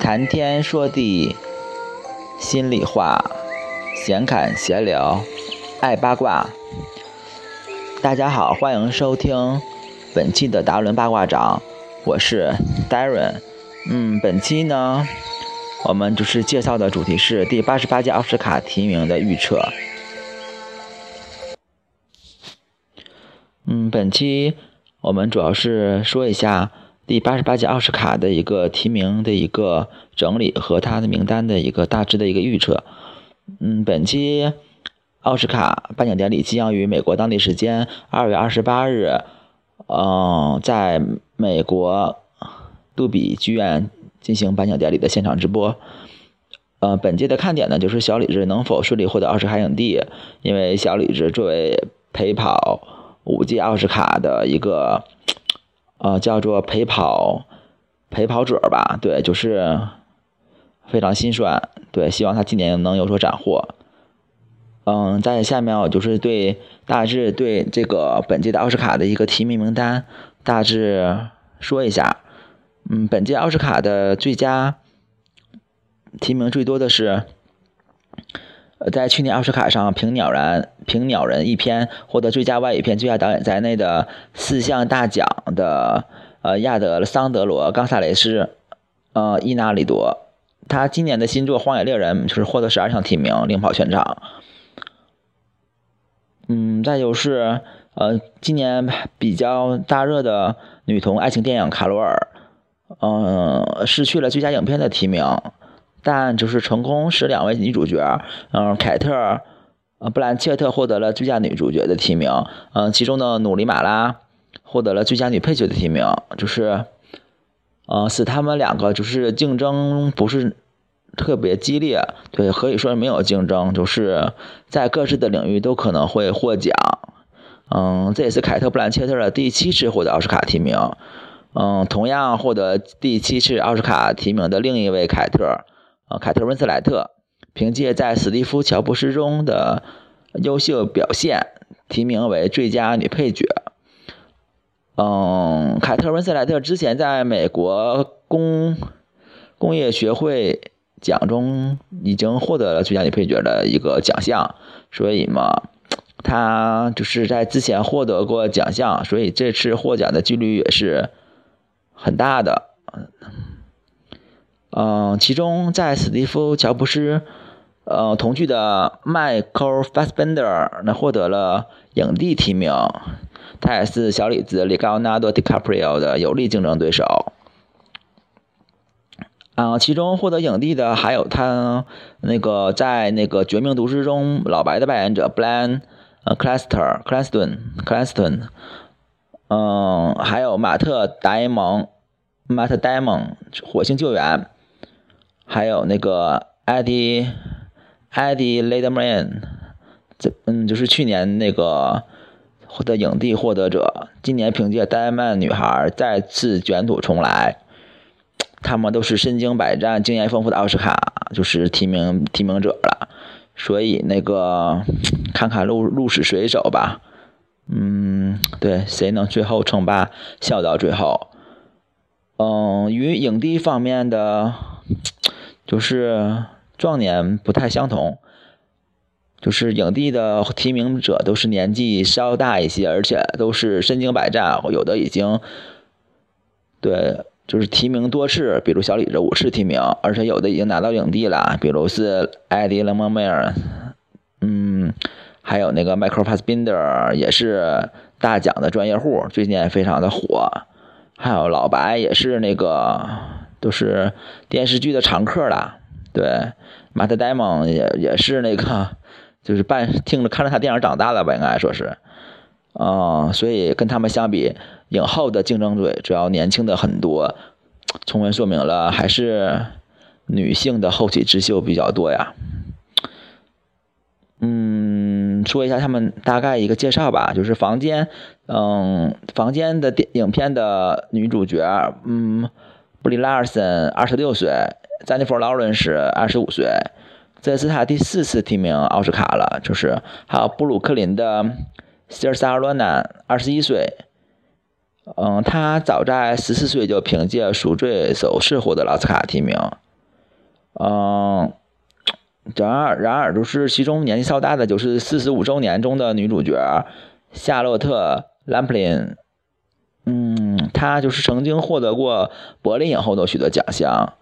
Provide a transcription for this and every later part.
谈天说地，心里话，闲侃闲聊，爱八卦。大家好，欢迎收听本期的达伦八卦掌，我是 Darren。嗯，本期呢，我们就是介绍的主题是第八十八届奥斯卡提名的预测。本期我们主要是说一下。第八十八届奥斯卡的一个提名的一个整理和它的名单的一个大致的一个预测。嗯，本期奥斯卡颁奖典礼即将于美国当地时间二月二十八日，嗯，在美国杜比剧院进行颁奖典礼的现场直播。呃，本届的看点呢，就是小李子能否顺利获得奥斯卡影帝，因为小李子作为陪跑五届奥斯卡的一个。呃，叫做陪跑陪跑者吧，对，就是非常心酸，对，希望他今年能有所斩获。嗯，在下面我就是对大致对这个本届的奥斯卡的一个提名名单大致说一下。嗯，本届奥斯卡的最佳提名最多的是。呃，在去年奥斯卡上，凭《鸟人》凭《鸟人》一篇获得最佳外语片、最佳导演在内的四项大奖的，呃，亚德桑德罗·冈萨雷斯，呃，伊纳里多，他今年的新作《荒野猎人》就是获得十二项提名，领跑全场。嗯，再就是，呃，今年比较大热的女同爱情电影《卡罗尔》，嗯，失去了最佳影片的提名。但就是成功使两位女主角，嗯，凯特，呃，布兰切特获得了最佳女主角的提名，嗯，其中的努里马拉获得了最佳女配角的提名，就是，呃，使他们两个就是竞争不是特别激烈，对，可以说没有竞争，就是在各自的领域都可能会获奖，嗯，这也是凯特布兰切特的第七次获得奥斯卡提名，嗯，同样获得第七次奥斯卡提名的另一位凯特。呃，凯特温斯莱特凭借在史蒂夫乔布斯中的优秀表现，提名为最佳女配角。嗯，凯特温斯莱特之前在美国工工业学会奖中已经获得了最佳女配角的一个奖项，所以嘛，她就是在之前获得过奖项，所以这次获奖的几率也是很大的。嗯嗯，其中在史蒂夫·乔布斯，呃，同剧的迈克尔·法斯宾德那获得了影帝提名，他也是小李子里奥纳多·迪卡普里奥的有力竞争对手。啊，其中获得影帝的还有他那个在那个《绝命毒师》中老白的扮演者布兰呃克莱斯特克莱斯顿克莱斯顿，嗯，还有马特·达蒙马特·戴蒙火星救援。还有那个艾迪艾迪雷德曼，这嗯，就是去年那个获得影帝获得者，今年凭借《丹麦女孩》再次卷土重来。他们都是身经百战、经验丰富的奥斯卡就是提名提名者了，所以那个看看鹿鹿死谁手吧。嗯，对，谁能最后称霸，笑到最后。嗯，与影帝方面的。就是壮年不太相同，就是影帝的提名者都是年纪稍大一些，而且都是身经百战，有的已经对，就是提名多次，比如小李子五次提名，而且有的已经拿到影帝了，比如是艾迪·勒蒙梅尔，嗯，还有那个迈克尔·法斯宾德也是大奖的专业户，最近也非常的火，还有老白也是那个。都是电视剧的常客了，对，马特·戴蒙也也是那个，就是半听着看着他电影长大的吧，应该说是，啊，所以跟他们相比，影后的竞争对主要年轻的很多，充分说明了还是女性的后起之秀比较多呀。嗯，说一下他们大概一个介绍吧，就是房间，嗯，房间的电影片的女主角，嗯。布里拉尔森二十六岁，詹妮弗劳伦斯二十五岁，这是他第四次提名奥斯卡了。就是还有布鲁克林的希尔萨尔罗南，二十一岁，嗯，他早在十四岁就凭借《赎罪手势》获得了奥斯卡提名。嗯，然而，然而就是其中年纪稍大的，就是四十五周年中的女主角夏洛特·兰普林。嗯，他就是曾经获得过柏林影后的许多奖项，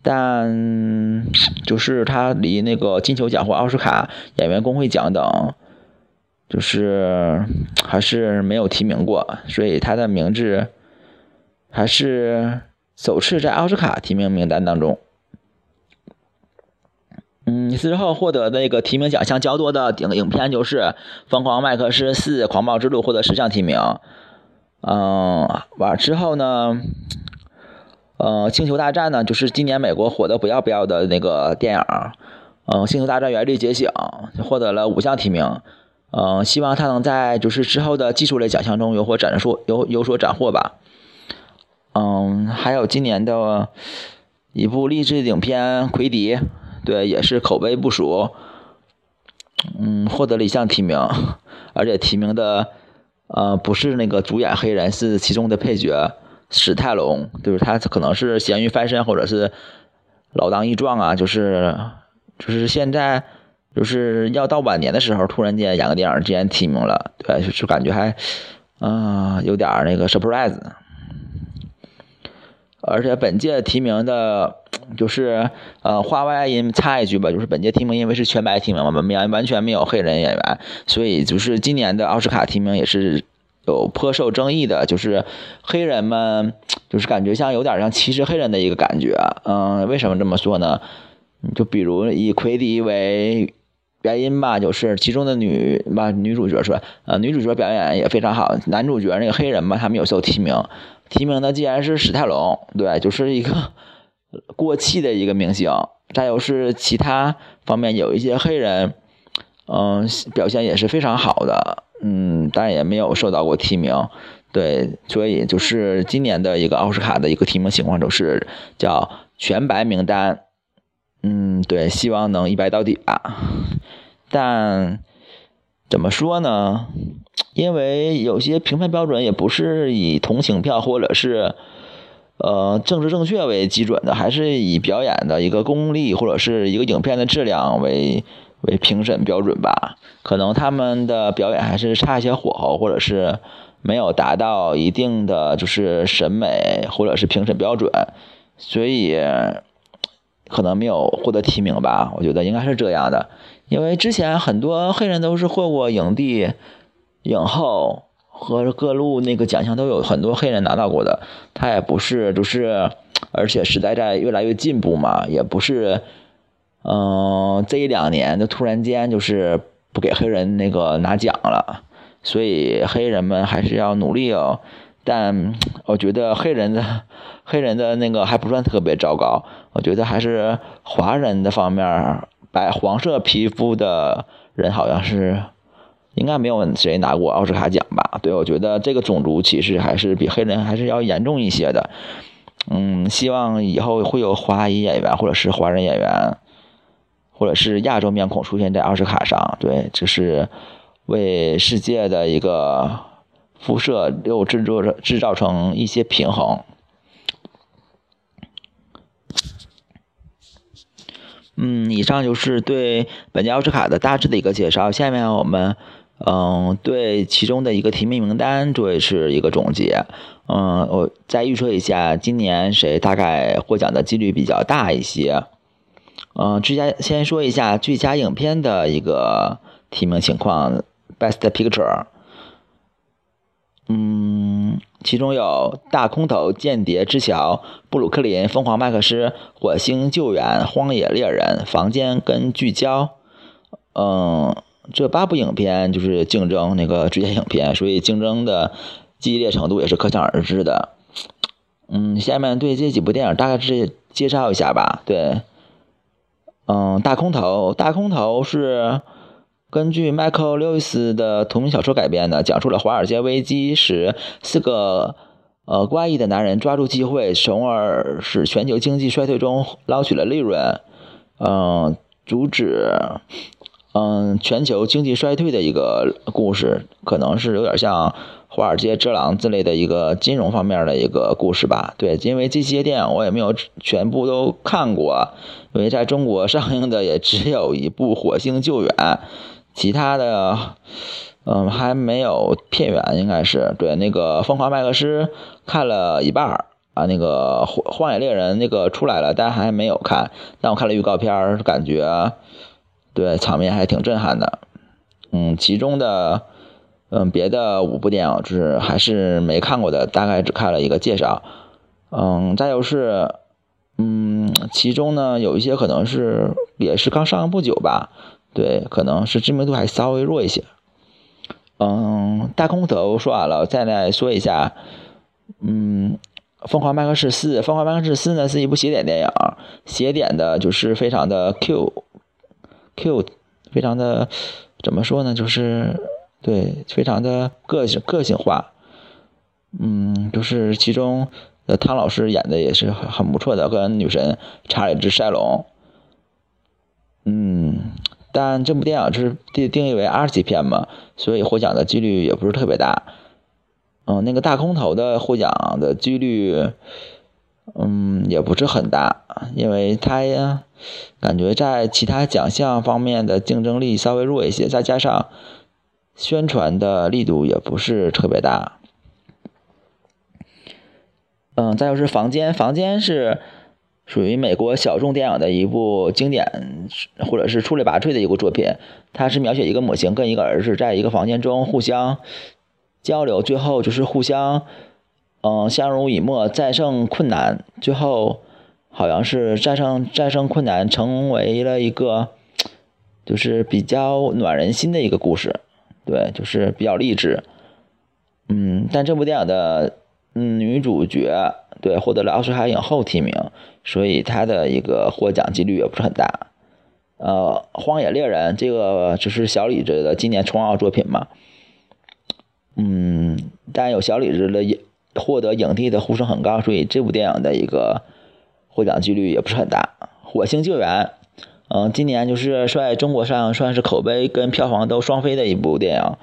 但就是他离那个金球奖或奥斯卡演员工会奖等，就是还是没有提名过，所以他的名字还是首次在奥斯卡提名名单当中。嗯，之后获得那个提名奖项较多的影影片就是《疯狂麦克斯四：狂暴之路》获得十项提名。嗯，完之后呢，呃，《星球大战》呢，就是今年美国火的不要不要的那个电影。嗯，《星球大战：原力觉醒》获得了五项提名。嗯，希望他能在就是之后的技术类奖项中有所斩获，有有所斩获吧。嗯，还有今年的一部励志影片《奎迪》，对，也是口碑不俗。嗯，获得了一项提名，而且提名的。呃，不是那个主演黑人，是其中的配角史泰龙，就是他可能是咸鱼翻身，或者是老当益壮啊，就是就是现在就是要到晚年的时候，突然间演个电影，竟然提名了，对，就感觉还啊有点那个 surprise。而且本届提名的，就是呃，话外音插一句吧，就是本届提名因为是全白提名嘛，完完全没有黑人演员，所以就是今年的奥斯卡提名也是有颇受争议的，就是黑人们就是感觉像有点像歧视黑人的一个感觉，嗯，为什么这么说呢？就比如以奎迪为原因吧，就是其中的女吧女主角说，呃，女主角表演也非常好，男主角那个黑人嘛，他们有受提名。提名的既然是史泰龙，对，就是一个过气的一个明星。再有是其他方面有一些黑人，嗯，表现也是非常好的，嗯，但也没有受到过提名。对，所以就是今年的一个奥斯卡的一个提名情况，就是叫全白名单。嗯，对，希望能一白到底吧。但怎么说呢？因为有些评判标准也不是以同情票或者是呃政治正确为基准的，还是以表演的一个功力或者是一个影片的质量为为评审标准吧。可能他们的表演还是差一些火候，或者是没有达到一定的就是审美或者是评审标准，所以可能没有获得提名吧。我觉得应该是这样的，因为之前很多黑人都是获过影帝。影后和各路那个奖项都有很多黑人拿到过的，他也不是，就是，而且时代在越来越进步嘛，也不是，嗯，这一两年就突然间就是不给黑人那个拿奖了，所以黑人们还是要努力哦。但我觉得黑人的黑人的那个还不算特别糟糕，我觉得还是华人的方面，白黄色皮肤的人好像是。应该没有谁拿过奥斯卡奖吧？对，我觉得这个种族歧视还是比黑人还是要严重一些的。嗯，希望以后会有华裔演员或者是华人演员，或者是亚洲面孔出现在奥斯卡上。对，这是为世界的一个辐射又制作制造成一些平衡。嗯，以上就是对本届奥斯卡的大致的一个介绍。下面我们。嗯，对其中的一个提名名单作为是一个总结。嗯，我再预测一下今年谁大概获奖的几率比较大一些。嗯，最佳先说一下最佳影片的一个提名情况，Best Picture。嗯，其中有《大空头》《间谍之桥》《布鲁克林》《疯狂麦克斯》《火星救援》《荒野猎人》《房间》跟《聚焦》。嗯。这八部影片就是竞争那个最佳影片，所以竞争的激烈程度也是可想而知的。嗯，下面对这几部电影大概是介绍一下吧。对，嗯，大空头，大空头是根据迈克尔·刘易斯的同名小说改编的，讲述了华尔街危机时四个呃怪异的男人抓住机会，从而使全球经济衰退中捞取了利润。嗯。主旨，嗯，全球经济衰退的一个故事，可能是有点像《华尔街之狼》之类的一个金融方面的一个故事吧。对，因为这些电影我也没有全部都看过，因为在中国上映的也只有一部《火星救援》，其他的，嗯，还没有片源，应该是对那个《疯狂麦克斯》看了一半儿。啊，那个荒荒野猎人那个出来了，但还没有看。但我看了预告片，感觉对场面还挺震撼的。嗯，其中的嗯别的五部电影就是还是没看过的，大概只看了一个介绍。嗯，再就是嗯，其中呢有一些可能是也是刚上映不久吧，对，可能是知名度还稍微弱一些。嗯，大空头说完了，再来说一下，嗯。《疯狂麦克斯四》《疯狂麦克斯四》呢是一部邪典电影，邪典的就是非常的 Q Q，非常的怎么说呢？就是对，非常的个性个性化。嗯，就是其中的汤老师演的也是很很不错的，跟女神查理兹塞隆。嗯，但这部电影是定定义为 R 级片嘛，所以获奖的几率也不是特别大。嗯，那个大空头的获奖的几率，嗯，也不是很大，因为他，感觉在其他奖项方面的竞争力稍微弱一些，再加上宣传的力度也不是特别大。嗯，再就是《房间》，《房间》是属于美国小众电影的一部经典，或者是出类拔萃的一部作品。它是描写一个母亲跟一个儿子在一个房间中互相。交流，最后就是互相，嗯，相濡以沫，战胜困难，最后好像是战胜战胜困难，成为了一个，就是比较暖人心的一个故事，对，就是比较励志，嗯，但这部电影的嗯女主角对获得了奥斯卡影后提名，所以她的一个获奖几率也不是很大，呃，荒野猎人这个就是小李子的今年重奥作品嘛。嗯，但有小李子的获得影帝的呼声很高，所以这部电影的一个获奖几率也不是很大。火星救援，嗯，今年就是在中国上算是口碑跟票房都双飞的一部电影，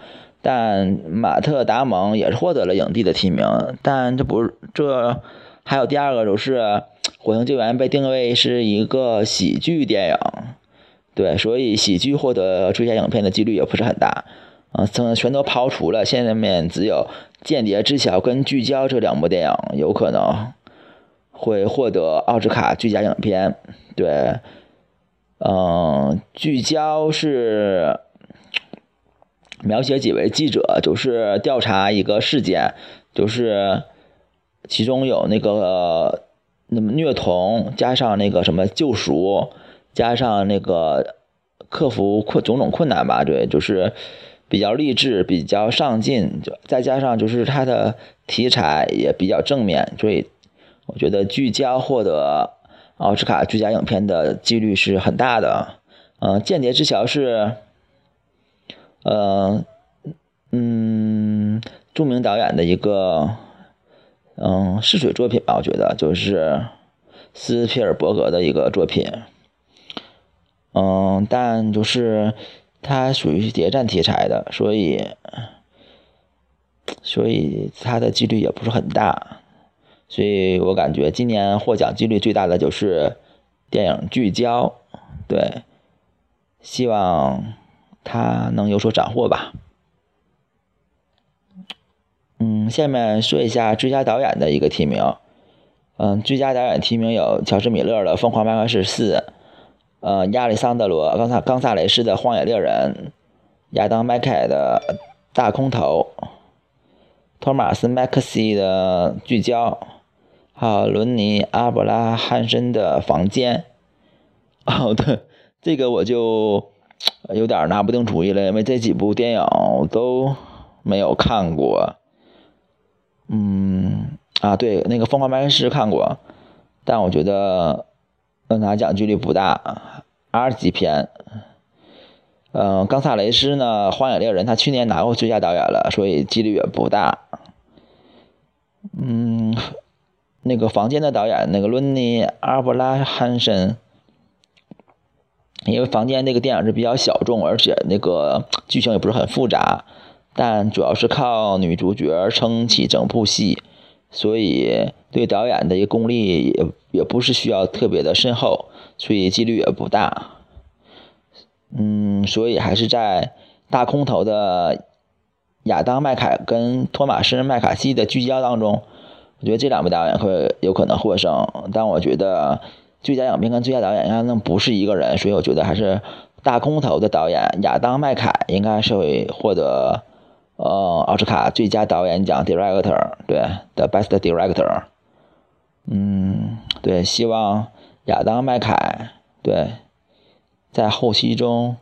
但马特达蒙也是获得了影帝的提名，但这不是这还有第二个就是火星救援被定位是一个喜剧电影，对，所以喜剧获得最佳影片的几率也不是很大。啊，全全都抛除了，现在面只有《间谍之桥》跟《聚焦》这两部电影有可能会获得奥斯卡最佳影片。对，嗯，《聚焦》是描写几位记者，就是调查一个事件，就是其中有那个那么虐童，加上那个什么救赎，加上那个克服困种种困难吧。对，就是。比较励志，比较上进，就再加上就是它的题材也比较正面，所以我觉得聚焦获得奥斯卡最佳影片的几率是很大的。嗯，《间谍之桥》是，呃，嗯，著名导演的一个嗯试水作品吧，我觉得就是斯皮尔伯格的一个作品。嗯，但就是。它属于谍战题材的，所以，所以它的几率也不是很大，所以我感觉今年获奖几率最大的就是电影《聚焦》，对，希望它能有所斩获吧。嗯，下面说一下最佳导演的一个提名，嗯，最佳导演提名有乔治·米勒的《疯狂麦克斯四》。呃，亚历桑德罗·冈萨冈萨雷斯的《荒野猎人》，亚当·麦凯的《大空头》，托马斯·麦克西的《聚焦》，好伦尼·阿布拉汉森的《房间》。哦，对，这个我就有点拿不定主意了，因为这几部电影我都没有看过。嗯，啊，对，那个《疯狂麦克斯》看过，但我觉得。拿奖几率不大，R 级片。嗯，冈萨雷斯呢，《荒野猎人》他去年拿过最佳导演了，所以几率也不大。嗯，那个《房间》的导演那个伦尼·阿布拉汉森，因为《房间》那个电影是比较小众，而且那个剧情也不是很复杂，但主要是靠女主角撑起整部戏，所以对导演的一个功力也也不是需要特别的深厚，所以几率也不大。嗯，所以还是在大空头的亚当麦凯跟托马斯麦卡锡的聚焦当中，我觉得这两位导演会有可能获胜，但我觉得。最佳影片跟最佳导演应该能不是一个人，所以我觉得还是大空头的导演亚当麦凯应该是会获得呃奥斯卡最佳导演奖 director 对 the best director。嗯，对，希望亚当麦凯对在后期中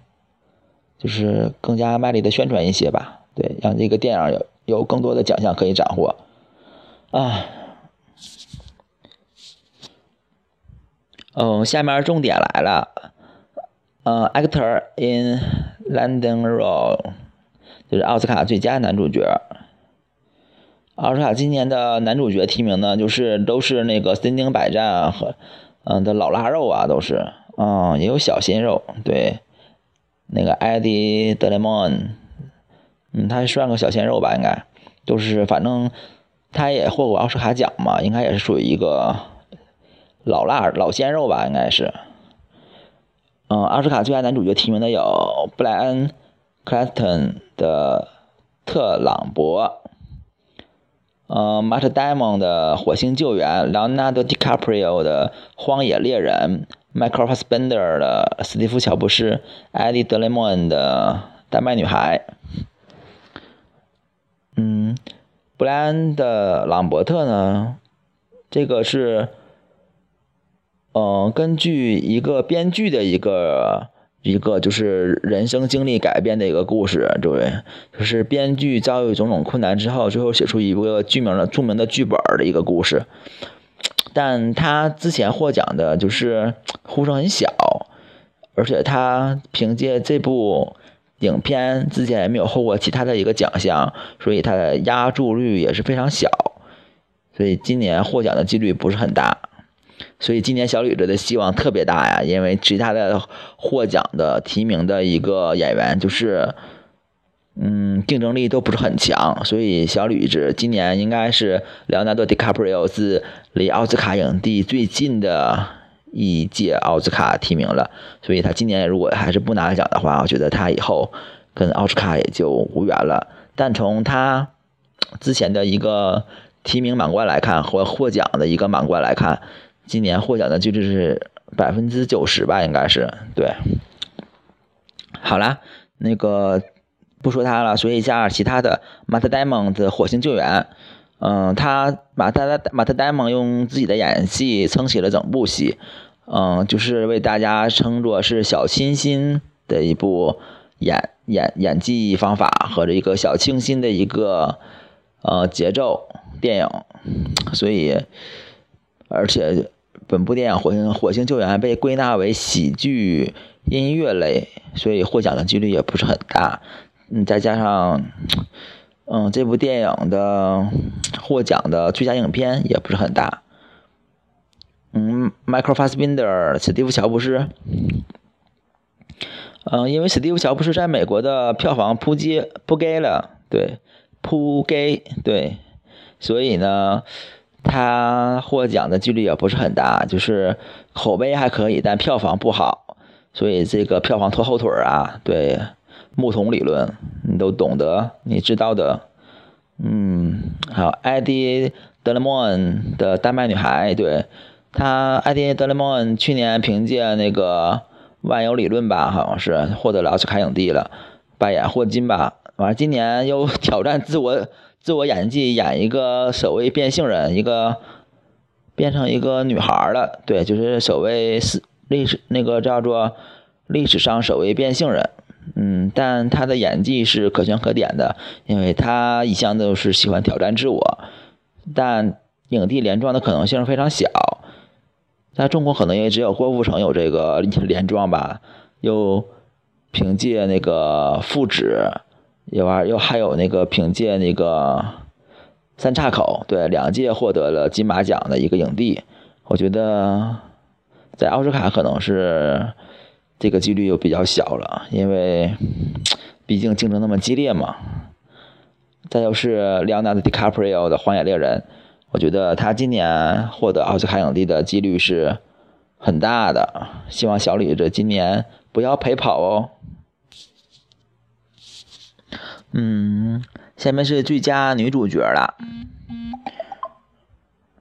就是更加卖力的宣传一些吧，对，让这个电影有有更多的奖项可以斩获啊。嗯，下面重点来了，呃，actor in London role，就是奥斯卡最佳男主角。奥斯卡今年的男主角提名呢，就是都是那个身经百战和嗯的老腊肉啊，都是，嗯，也有小鲜肉，对，那个艾迪·德雷蒙，嗯，他算个小鲜肉吧，应该，都是，反正他也获过奥斯卡奖嘛，应该也是属于一个。老辣老鲜肉吧，应该是。嗯，奥斯卡最佳男主角提名的有布莱恩·克莱斯顿的《特朗博》，嗯，马特·戴蒙的《火星救援》，莱昂纳多·迪卡普里奥的《荒野猎人》，迈克尔·法斯宾德的《史蒂夫·乔布斯》，艾迪·德雷蒙的《丹麦女孩》。布莱恩的朗伯特呢？这个是。嗯，根据一个编剧的一个一个就是人生经历改编的一个故事，对，就是编剧遭遇种种困难之后，最后写出一个剧名的著名的剧本的一个故事。但他之前获奖的就是呼声很小，而且他凭借这部影片之前也没有获过其他的一个奖项，所以他的压注率也是非常小，所以今年获奖的几率不是很大。所以今年小吕子的希望特别大呀，因为其他的获奖的提名的一个演员就是，嗯，竞争力都不是很强，所以小吕子今年应该是莱昂纳多·迪卡普里奥是离奥斯卡影帝最近的一届奥斯卡提名了，所以他今年如果还是不拿奖的话，我觉得他以后跟奥斯卡也就无缘了。但从他之前的一个提名满贯来看，或获奖的一个满贯来看。今年获奖的几率是百分之九十吧，应该是对。好啦，那个不说他了，说一下其他的。马特·戴蒙的《火星救援》，嗯，他马特马特·戴蒙用自己的演技撑起了整部戏，嗯，就是为大家称作是小清新的一部演演演技方法和这一个小清新的一个呃节奏电影，所以而且。本部电影《火星火星救援》被归纳为喜剧音乐类，所以获奖的几率也不是很大。嗯，再加上，嗯，这部电影的获奖的最佳影片也不是很大。嗯，迈克尔·法斯宾德、史蒂夫·乔布斯。嗯，因为史蒂夫·乔布斯在美国的票房扑街扑街了，对，扑街，对，所以呢。他获奖的几率也不是很大，就是口碑还可以，但票房不好，所以这个票房拖后腿啊。对，木桶理论你都懂得，你知道的。嗯，还有艾迪·德雷莫恩的《丹麦女孩》，对他，艾迪·德雷莫恩去年凭借那个万有理论吧，好像是获得了奥斯卡影帝了，扮演霍金吧。完，今年又挑战自我。自我演技演一个所谓变性人，一个变成一个女孩了，对，就是所谓是历史那个叫做历史上首位变性人，嗯，但他的演技是可圈可点的，因为他一向都是喜欢挑战自我，但影帝连庄的可能性非常小，在中国可能也只有郭富城有这个连 庄吧，又凭借那个复纸。有啊，又还有那个凭借那个三岔口，对，两届获得了金马奖的一个影帝，我觉得在奥斯卡可能是这个几率又比较小了，因为毕竟竞争那么激烈嘛。再就是莱昂纳多·迪卡普里奥的《荒野猎人》，我觉得他今年获得奥斯卡影帝的几率是很大的。希望小李子今年不要陪跑哦。嗯，下面是最佳女主角了。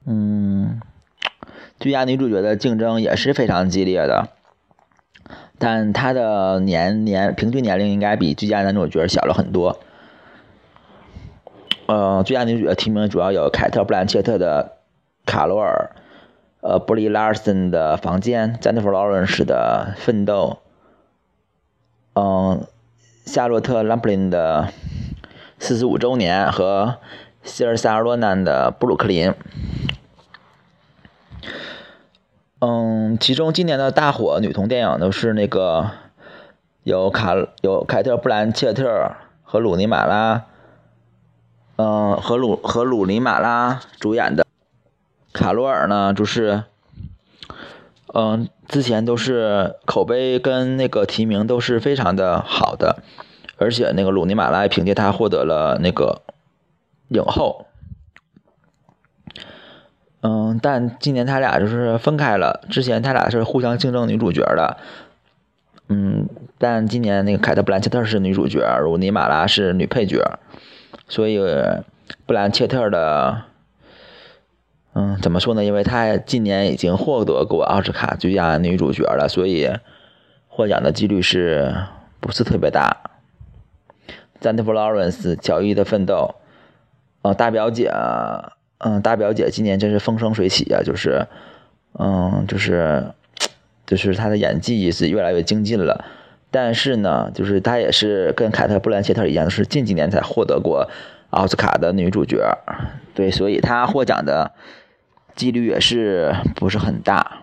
嗯，最佳女主角的竞争也是非常激烈的，但他的年年平均年龄应该比最佳男主角小了很多。呃，最佳女主角提名主要有凯特·布兰切特的《卡罗尔》，呃，布里·拉尔森的《房间》，詹妮弗·劳伦斯的《奋斗》，嗯。夏洛特·兰普林的四十五周年和希尔萨·罗南的布鲁克林。嗯，其中今年的大火女同电影都是那个有卡有凯特·布兰切特和鲁尼·马拉，嗯，和鲁和鲁尼·马拉主演的卡罗尔呢，就是。嗯，之前都是口碑跟那个提名都是非常的好的，而且那个鲁尼马拉凭借他获得了那个影后。嗯，但今年他俩就是分开了，之前他俩是互相竞争女主角的。嗯，但今年那个凯特·布兰切特是女主角，鲁尼马拉是女配角，所以布兰切特的。嗯，怎么说呢？因为她今年已经获得过奥斯卡最佳女主角了，所以获奖的几率是不是特别大？詹妮弗·劳伦斯、乔伊的奋斗，呃，大表姐，嗯，大表姐今年真是风生水起啊！就是，嗯，就是，就是她的演技是越来越精进了。但是呢，就是她也是跟凯特·布兰切特一样，是近几年才获得过奥斯卡的女主角。对，所以她获奖的。几率也是不是很大。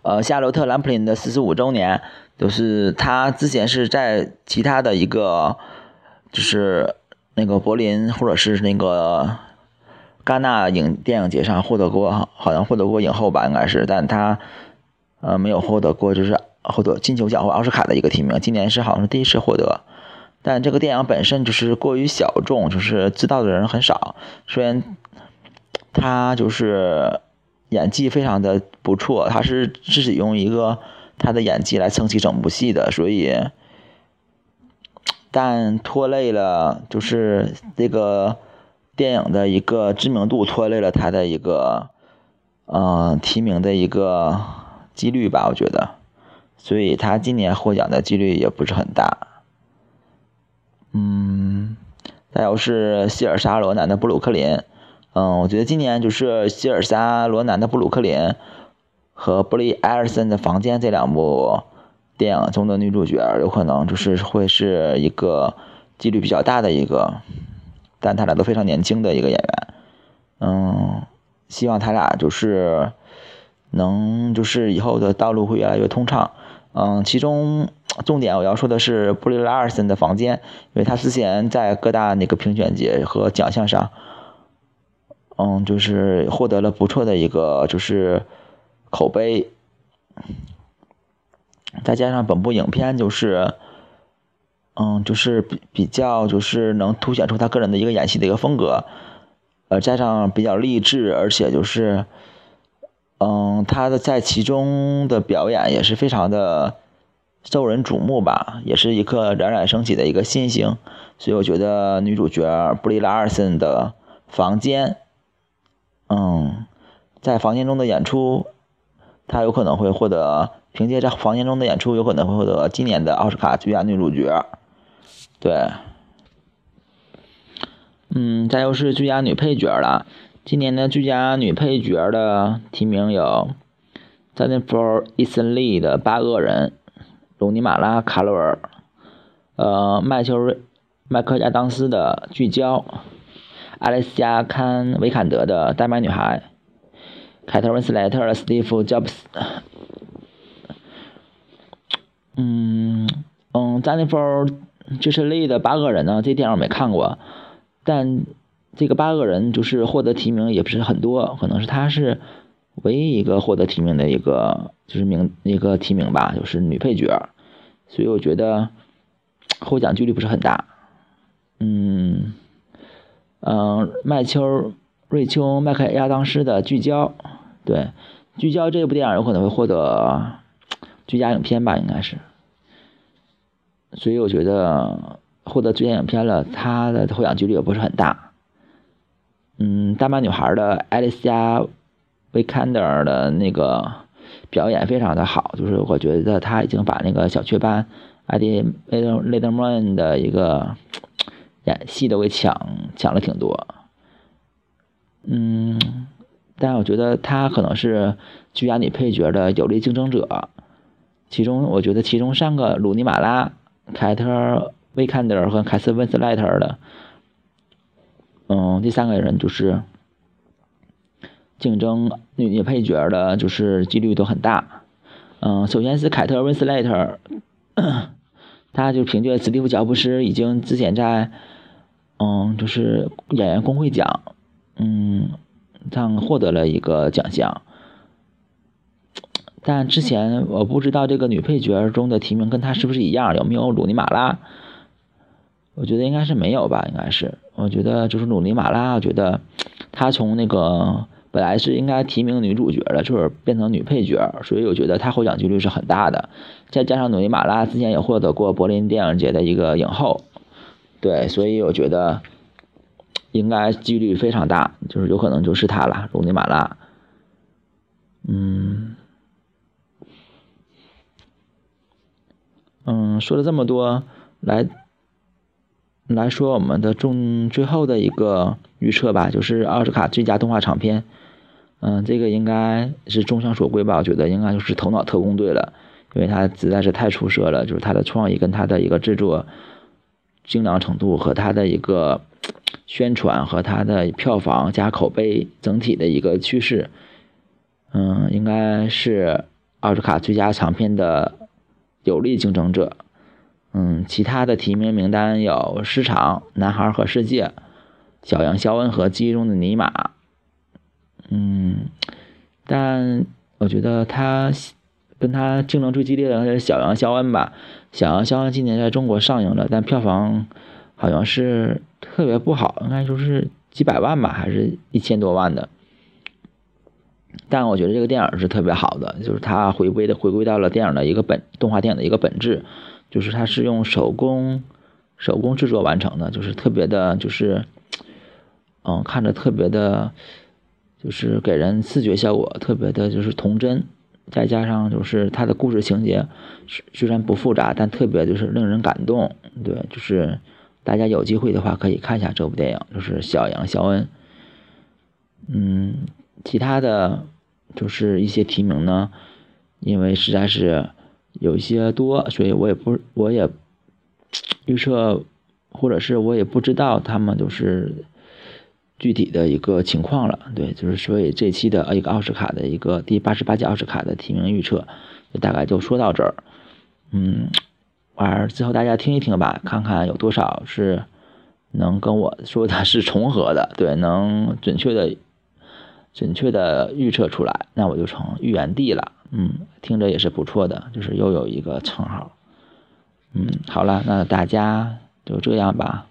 呃，夏洛特·兰普林的四十五周年，就是她之前是在其他的一个，就是那个柏林或者是那个戛纳影电影节上获得过，好像获得过影后吧，应该是，但他呃没有获得过，就是获得金球奖或奥斯卡的一个提名。今年是好像是第一次获得，但这个电影本身就是过于小众，就是知道的人很少，虽然。他就是演技非常的不错，他是自己用一个他的演技来撑起整部戏的，所以，但拖累了就是这个电影的一个知名度，拖累了他的一个嗯提名的一个几率吧，我觉得，所以他今年获奖的几率也不是很大。嗯，再有是希尔莎罗南的布鲁克林。嗯，我觉得今年就是希尔莎罗南的《布鲁克林》和布里艾尔森的《房间》这两部电影中的女主角，有可能就是会是一个几率比较大的一个，但他俩都非常年轻的一个演员。嗯，希望他俩就是能就是以后的道路会越来越通畅。嗯，其中重点我要说的是布里拉尔森的《房间》，因为他之前在各大那个评选节和奖项上。嗯，就是获得了不错的一个就是口碑，再加上本部影片就是，嗯，就是比比较就是能凸显出他个人的一个演戏的一个风格，呃，加上比较励志，而且就是，嗯，他的在其中的表演也是非常的受人瞩目吧，也是一颗冉冉升起的一个新星，所以我觉得女主角布丽拉尔森的房间。嗯，在房间中的演出，她有可能会获得凭借在房间中的演出，有可能会获得今年的奥斯卡最佳女主角。对，嗯，再又是最佳女配角了。今年的最佳女配角的提名有：Jennifer e s t n l e 的《八恶人》，鲁尼马拉·卡罗尔，呃，麦秋瑞麦克亚当斯的《聚焦》。阿莱西亚·坎维坎德的《丹麦女孩》，凯特·温斯莱特的《斯蒂夫·乔布斯》。嗯嗯，詹妮弗·就是类的《八个人》呢，这电影我没看过，但这个八个人就是获得提名也不是很多，可能是他是唯一一个获得提名的一个就是名一个提名吧，就是女配角，所以我觉得获奖几率不是很大。嗯嗯，麦秋瑞秋麦克亚当斯的《聚焦》，对，《聚焦》这部电影有可能会获得最佳影片吧，应该是。所以我觉得获得最佳影片了，他的获奖几率也不是很大。嗯，大妈女孩的爱丽西亚·维坎德尔的那个表演非常的好，就是我觉得他已经把那个小雀斑艾迪·雷德雷德曼的一个演戏都给抢抢了挺多。嗯，但我觉得他可能是最佳女配角的有力竞争者。其中，我觉得其中三个鲁尼·马拉、凯特·维坎德尔和凯瑟·温斯莱特的。嗯，第三个人就是竞争女女配角的，就是几率都很大。嗯，首先是凯特温斯莱特，他就凭借史蒂夫乔布斯已经之前在嗯，就是演员工会奖嗯上获得了一个奖项，但之前我不知道这个女配角中的提名跟她是不是一样，有没有鲁尼马拉？我觉得应该是没有吧，应该是。我觉得就是鲁尼马拉，我觉得她从那个本来是应该提名女主角的，就是变成女配角，所以我觉得她获奖几率是很大的。再加上鲁尼马拉之前也获得过柏林电影节的一个影后，对，所以我觉得应该几率非常大，就是有可能就是她了，鲁尼马拉。嗯，嗯，说了这么多，来。来说我们的中最后的一个预测吧，就是奥斯卡最佳动画长片。嗯，这个应该是众望所归吧？我觉得应该就是《头脑特工队》了，因为它实在是太出色了，就是它的创意跟它的一个制作精良程度和它的一个 宣传和它的票房加口碑整体的一个趋势。嗯，应该是奥斯卡最佳长片的有力竞争者。嗯，其他的提名名单有《市场》《男孩和世界》《小羊肖恩》和《记忆中的尼玛》。嗯，但我觉得他跟他竞争最激烈的是《小羊肖恩》吧，《小羊肖恩》今年在中国上映了，但票房好像是特别不好，应该就是几百万吧，还是一千多万的。但我觉得这个电影是特别好的，就是它回归的回归到了电影的一个本动画电影的一个本质。就是它是用手工手工制作完成的，就是特别的，就是嗯，看着特别的，就是给人视觉效果特别的，就是童真，再加上就是它的故事情节虽虽然不复杂，但特别就是令人感动。对，就是大家有机会的话可以看一下这部电影，就是《小羊肖恩》。嗯，其他的就是一些提名呢，因为实在是。有一些多，所以我也不，我也预测，或者是我也不知道他们就是具体的一个情况了。对，就是所以这期的一个奥斯卡的一个第八十八届奥斯卡的提名预测，大概就说到这儿。嗯，完之后大家听一听吧，看看有多少是能跟我说的是重合的，对，能准确的、准确的预测出来，那我就成预言帝了。嗯，听着也是不错的，就是又有一个称号。嗯，好了，那大家就这样吧。